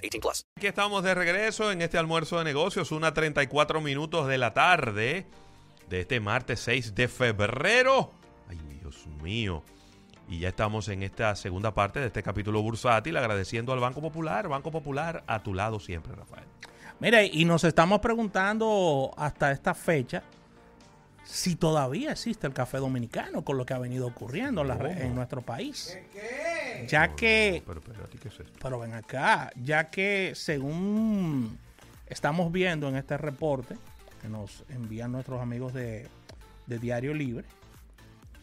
18 plus. Aquí estamos de regreso en este almuerzo de negocios, una 34 minutos de la tarde de este martes 6 de febrero. Ay, Dios mío. Y ya estamos en esta segunda parte de este capítulo bursátil, agradeciendo al Banco Popular. Banco Popular a tu lado siempre, Rafael. Mire, y nos estamos preguntando hasta esta fecha si todavía existe el café dominicano con lo que ha venido ocurriendo en, la en nuestro país. Ya que, Pero, pero, ¿a ti qué es esto? pero ven acá, ya que según estamos viendo en este reporte que nos envían nuestros amigos de, de Diario Libre,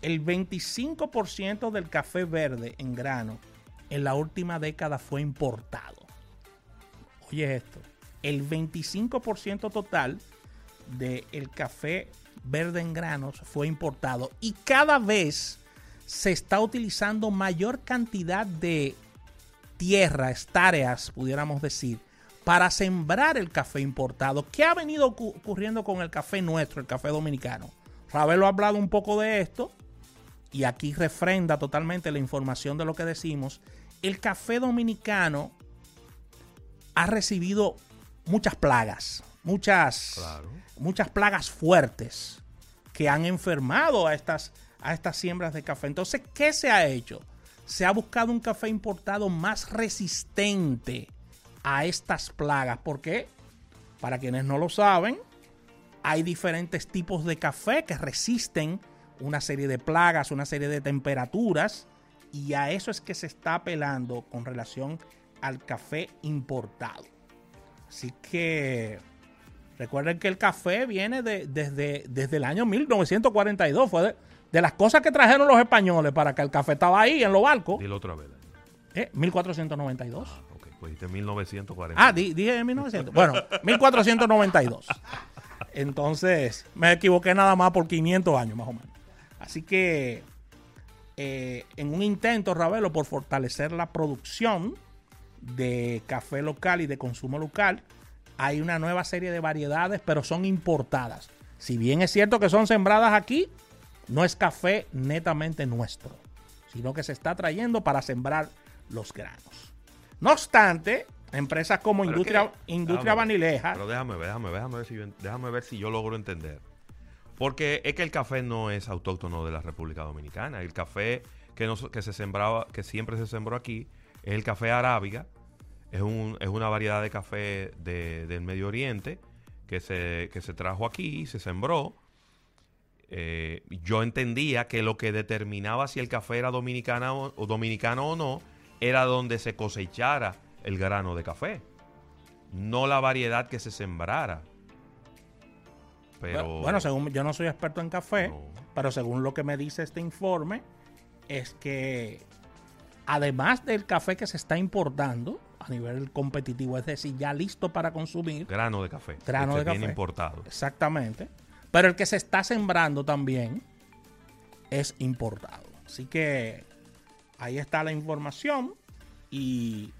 el 25% del café verde en grano en la última década fue importado. Oye esto, el 25% total del café verde en granos fue importado y cada vez se está utilizando mayor cantidad de tierra, hectáreas, pudiéramos decir, para sembrar el café importado. ¿Qué ha venido ocu- ocurriendo con el café nuestro, el café dominicano? Ravelo ha hablado un poco de esto y aquí refrenda totalmente la información de lo que decimos. El café dominicano ha recibido muchas plagas, muchas, Claro. muchas plagas fuertes que han enfermado a estas, a estas siembras de café. Entonces, ¿qué se ha hecho? Se ha buscado un café importado más resistente a estas plagas. porque Para quienes no lo saben, hay diferentes tipos de café que resisten una serie de plagas, una serie de temperaturas, y a eso es que se está apelando con relación al café importado. Así que recuerden que el café viene de- desde, desde el año 1942. Fue de las cosas que trajeron los españoles para que el café estaba ahí en los barcos. Dilo otra vez. Eh, 1492. Ok, pues dijiste 1940. Ah, di- dije 1900. Bueno, 1492. Entonces, me equivoqué nada más por 500 años, más o menos. Así que, eh, en un intento, Ravelo, por fortalecer la producción de café local y de consumo local, hay una nueva serie de variedades, pero son importadas. Si bien es cierto que son sembradas aquí, no es café netamente nuestro, sino que se está trayendo para sembrar los granos. No obstante, empresas como Pero es Industria, que- Industria déjame Vanileja, Pero déjame ver, déjame ver, déjame ver si yo, déjame ver si yo logro entender. Porque es que el café no es autóctono de la República Dominicana. El café que, no, que se sembraba, que siempre se sembró aquí, es el café arábiga. Es, un, es una variedad de café de- del Medio Oriente que se, que se trajo aquí y se sembró. Eh, yo entendía que lo que determinaba si el café era dominicana o, o dominicano o no era donde se cosechara el grano de café, no la variedad que se sembrara. Pero bueno, según yo no soy experto en café, No. pero según lo que me dice este informe, es que además del café que se está importando a nivel competitivo, es decir, ya listo para consumir, grano de café, Grano de se viene café. importado. exactamente, pero el que se está sembrando también es importado. Así que ahí está la información y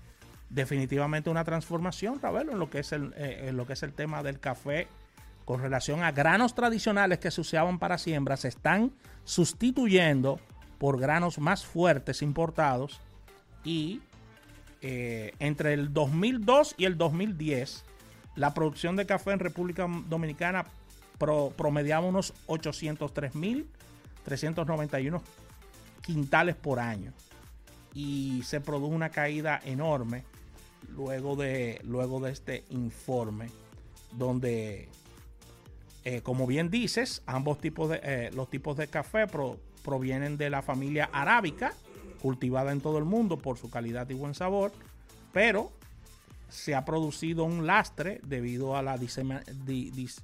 definitivamente una transformación, Ravelo, en lo que es el, eh, lo que es el tema del café con relación a granos tradicionales que se usaban para siembra, se están sustituyendo por granos más fuertes importados y eh, entre el 2002 y el 2010 la producción de café en República Dominicana pro- promediaba unos 803.391 quintales por año. Y se produjo una caída enorme luego de, luego de este informe, donde, eh, como bien dices, ambos tipos de, eh, los tipos de café pro- provienen de la familia arábica, cultivada en todo el mundo por su calidad y buen sabor, pero se ha producido un lastre debido a la disema- di- dis-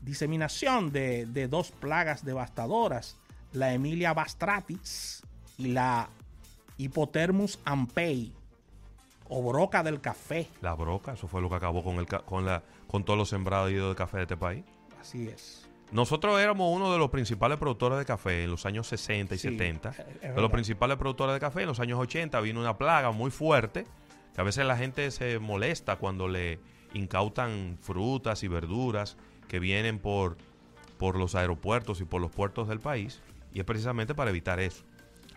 diseminación de, de dos plagas devastadoras, la Emilia bastratis y la Hypothermus ampei, o broca del café. La broca, eso fue lo que acabó con, el, ca- con, la, con todos los sembrados de café de este país. Así es. Nosotros éramos uno de los principales productores de café en los años 60 y Sí, 70. es- es de los principales productores de café en los años 80 vino una plaga muy fuerte que a veces la gente se molesta cuando le incautan frutas y verduras que vienen por, por los aeropuertos y por los puertos del país. Y es precisamente para evitar eso.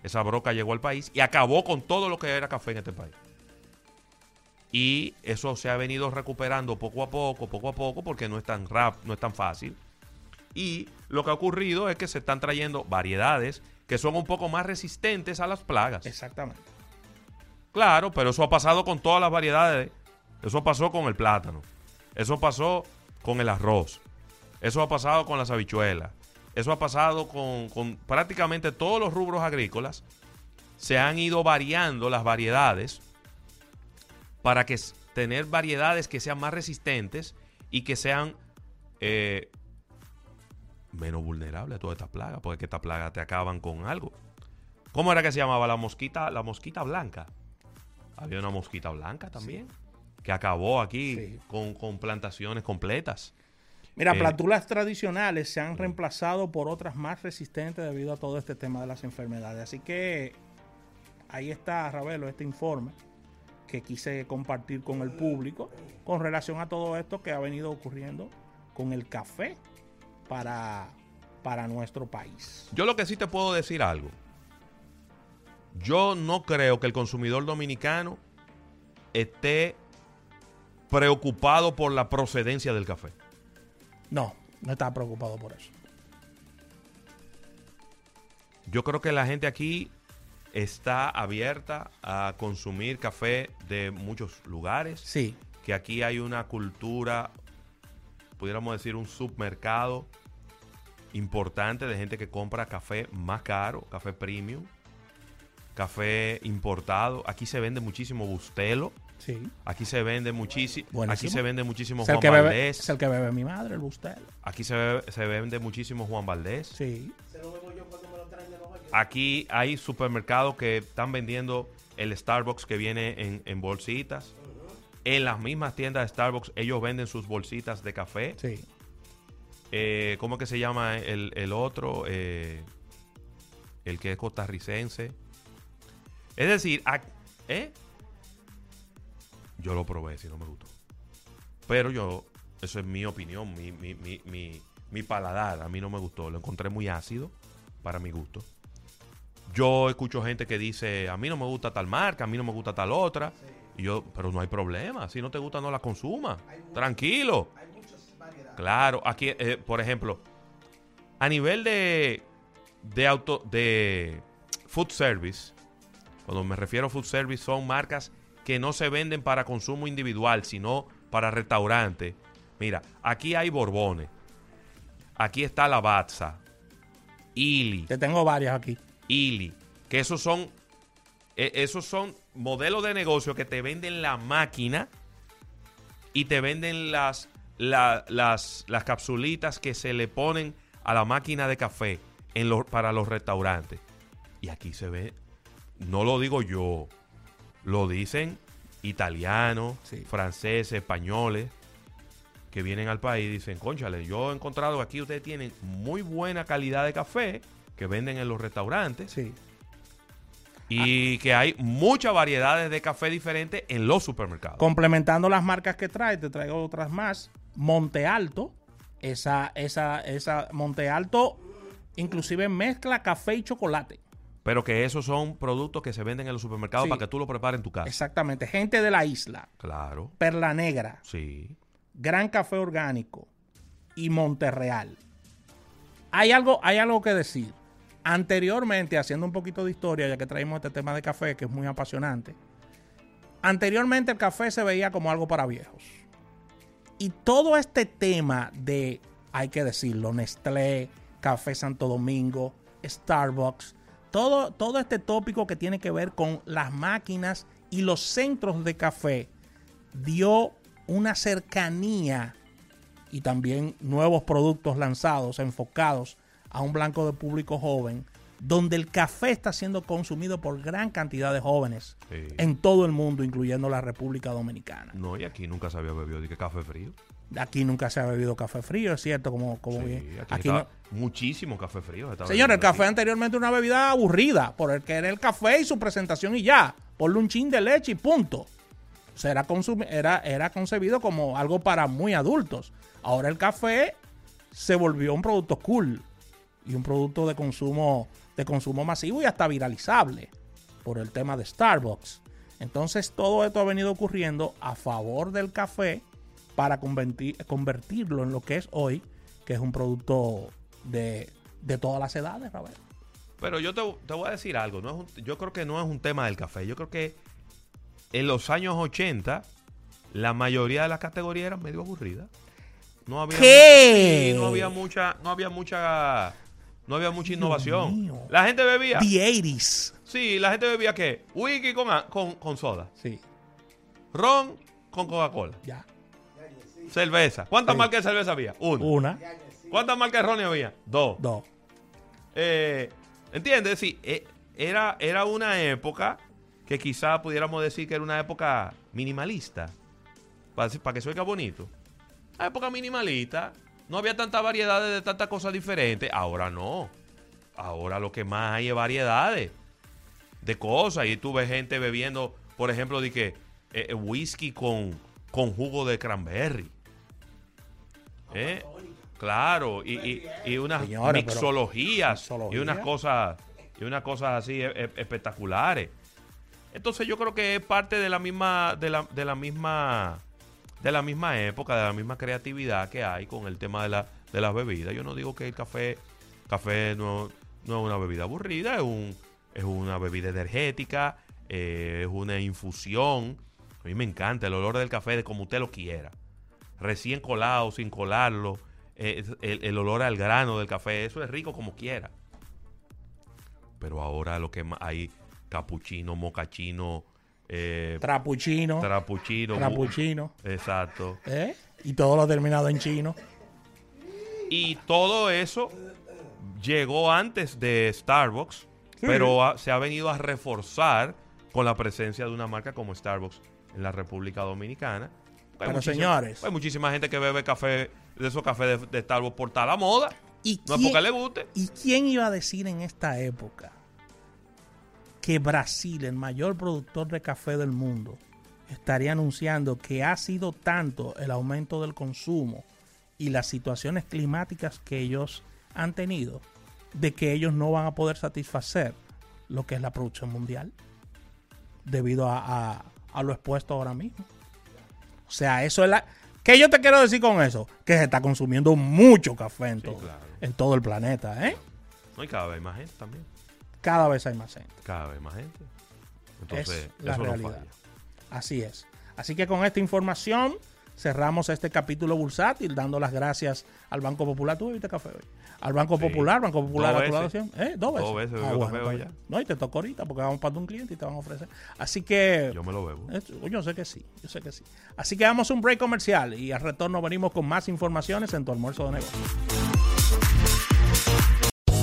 Esa broca llegó al país y acabó con todo lo que era café en este país. Y eso se ha venido recuperando poco a poco, poco a poco, porque no es tan rap, no es tan fácil. Y lo que ha ocurrido es que se están trayendo variedades que son un poco más resistentes a las plagas. Exactamente. Claro, pero eso ha pasado con todas las variedades. Eso pasó con el plátano. Eso pasó con el arroz. Eso ha pasado con las habichuelas. Eso ha pasado con, prácticamente todos los rubros agrícolas. Se han ido variando las variedades para que tener variedades que sean más resistentes y que sean eh, menos vulnerables a todas estas plagas, porque que estas plagas te acaban con algo. ¿Cómo era que se llamaba la mosquita, la mosquita blanca? Había una mosquita blanca también que acabó aquí Sí. con, con plantaciones completas. Mira, Eh, plantulas tradicionales se han reemplazado por otras más resistentes debido a todo este tema de las enfermedades. Así que ahí está, Ravelo, este informe que quise compartir con el público con relación a todo esto que ha venido ocurriendo con el café para, para nuestro país. Yo lo que sí te puedo decir algo. Yo no creo que el consumidor dominicano esté preocupado por la procedencia del café. No, no estaba preocupado por eso. Yo creo que la gente aquí está abierta a consumir café de muchos lugares. Sí, que aquí hay una cultura, pudiéramos decir un submercado importante de gente que compra café más caro, café premium, café importado. Aquí se vende muchísimo Bustelo, sí. aquí se vende muchísimo, Buenísimo. aquí se vende muchísimo Es Juan bebe, Valdés, es el que bebe mi madre, el Bustel. aquí se, bebe- se vende muchísimo Juan Valdés. Sí, Aquí hay supermercados que están vendiendo el Starbucks que viene en, en bolsitas. En las mismas tiendas de Starbucks ellos venden sus bolsitas de café. sí. Eh, ¿Cómo es que se llama el, el otro? Eh, el que es costarricense. Es decir, ¿eh? Yo lo probé, si no me gustó. Pero yo, eso es mi opinión, mi, mi, mi, mi, mi paladar. A mí no me gustó. Lo encontré muy ácido para mi gusto. Yo escucho gente que dice, a mí no me gusta tal marca, a mí no me gusta tal otra. Y yo, pero no hay problema. Si no te gusta, no la consuma. Tranquilo. Claro, aquí, eh, por ejemplo, a nivel de, de auto, de food service, cuando me refiero a food service, son marcas que no se venden para consumo individual, sino para restaurante. Mira, aquí hay Borbones, aquí está Lavazza, Ili, Te tengo varias aquí. Ili, que esos son, eh, esos son modelos de negocio que te venden la máquina y te venden las, la- las, las capsulitas que se le ponen a la máquina de café en para los restaurantes. Y aquí se ve, no lo digo yo, lo dicen italianos, Sí. franceses, españoles que vienen al país y dicen, conchale, yo he encontrado que aquí ustedes tienen muy buena calidad de café que venden en los restaurantes Sí. y que hay muchas variedades de café diferentes en los supermercados. Complementando las marcas que trae, te traigo otras más. Monte Alto. Esa, esa, esa Monte Alto inclusive mezcla café y chocolate. Pero que esos son productos que se venden en los supermercados Sí. para que tú lo prepares en tu casa. Exactamente. Gente de la isla. Claro, Perla Negra. sí. Gran Café Orgánico y Monterreal. Hay algo, hay algo que decir. Anteriormente, haciendo un poquito de historia, ya que traímos este tema de café, que es muy apasionante, Anteriormente el café se veía como algo para viejos. Y todo este tema de, hay que decirlo, Nestlé, Café Santo Domingo, Starbucks, todo, todo este tópico que tiene que ver con las máquinas y los centros de café dio una cercanía y también nuevos productos lanzados enfocados a un blanco de público joven, donde el café está siendo consumido por gran cantidad de jóvenes Sí. en todo el mundo, incluyendo la República Dominicana. No, y aquí nunca se había bebido de que café frío. Aquí nunca se ha bebido café frío, es cierto, como, como Sí, bien. aquí, Aquí no- muchísimo café frío. Señor, el café aquí. anteriormente era una bebida aburrida, por el que era el café y su presentación y ya. Ponle un chin de leche y punto. O sea, era, era concebido como algo para muy adultos. Ahora el café se volvió un producto cool y un producto de consumo, de consumo masivo y hasta viralizable por el tema de Starbucks. Entonces todo esto ha venido ocurriendo a favor del café para convertir- convertirlo en lo que es hoy, que es un producto de, de todas las edades, Robert. Pero yo te, te voy a decir algo. No es un- yo creo que no es un tema del café. Yo creo que en los años 80 la mayoría de las categorías eran medio aburridas. No había, ¿Qué? Sí, no había mucha, no había mucha, no había mucha innovación. La gente bebía. The 80s. Sí, la gente bebía qué? Whisky con, con, con soda. Sí, Ron con Coca-Cola. ya. Cerveza. ¿Cuántas Sí. marcas de cerveza había? Una. Una, ¿Cuántas marcas de ron había? Dos. dos. Eh, ¿Entiendes? Sí, eh, era, era una época que quizá pudiéramos decir que era una época minimalista. Para, para que suene bonito. Una época minimalista. No había tanta variedad de tantas cosas diferentes. Ahora no. Ahora lo que más hay es variedades de cosas. Y tú ves gente bebiendo, por ejemplo, de que eh, eh, whisky con, con jugo de cranberry. ¿Eh? Claro, y, y, y unas mixologías mixología. y unas cosas y unas cosas así e- e- espectaculares. Entonces yo creo que es parte de la misma de la, de la misma de la misma época, de la misma creatividad que hay con el tema de la de las bebidas. Yo no digo que el café café no, no es una bebida aburrida, es un es una bebida energética, eh, es una infusión. A mí me encanta el olor del café de como usted lo quiera recién colado, sin colarlo, eh, el, el olor al grano del café, eso es rico como quiera. Pero ahora lo que hay, capuchino, mocachino, eh, Trapuchino. trapuchino. Trapuchino. Exacto. ¿Eh? Y todo lo terminado en chino. Y todo eso llegó antes de Starbucks, pero ha- se ha venido a reforzar con la presencia de una marca como Starbucks en la República Dominicana. Hay Pero, señores. Hay muchísima gente que bebe café, de esos cafés de, de Starbucks por tal moda. ¿Y No es quién- porque le guste. ¿Y quién iba a decir en esta época que Brasil, el mayor productor de café del mundo, estaría anunciando que ha sido tanto el aumento del consumo y las situaciones climáticas que ellos han tenido, de que ellos no van a poder satisfacer lo que es la producción mundial debido a, a- a lo expuesto ahora mismo? O sea, eso es la... ¿Qué yo te quiero decir con eso? Que se está consumiendo mucho café en, Sí, todo, claro. en todo el planeta, ¿eh? No, y cada vez más gente también. Cada vez hay más gente. Cada vez más gente. Entonces, es la eso no realidad. falla. Así es. Así que con esta información cerramos este capítulo bursátil dando las gracias al Banco Popular. ¿Tú bebiste café hoy? Al Banco Sí. Popular, Banco Popular a tu lado. ¿Eh? Dos veces. Dos veces Ah, bueno, café ya. No, y te tocó ahorita porque vamos para un cliente y te van a ofrecer. Así que... Yo me lo bebo. Eh, Yo sé que sí, yo sé que sí. Así que damos un break comercial y al retorno venimos con más informaciones en tu almuerzo de negocio.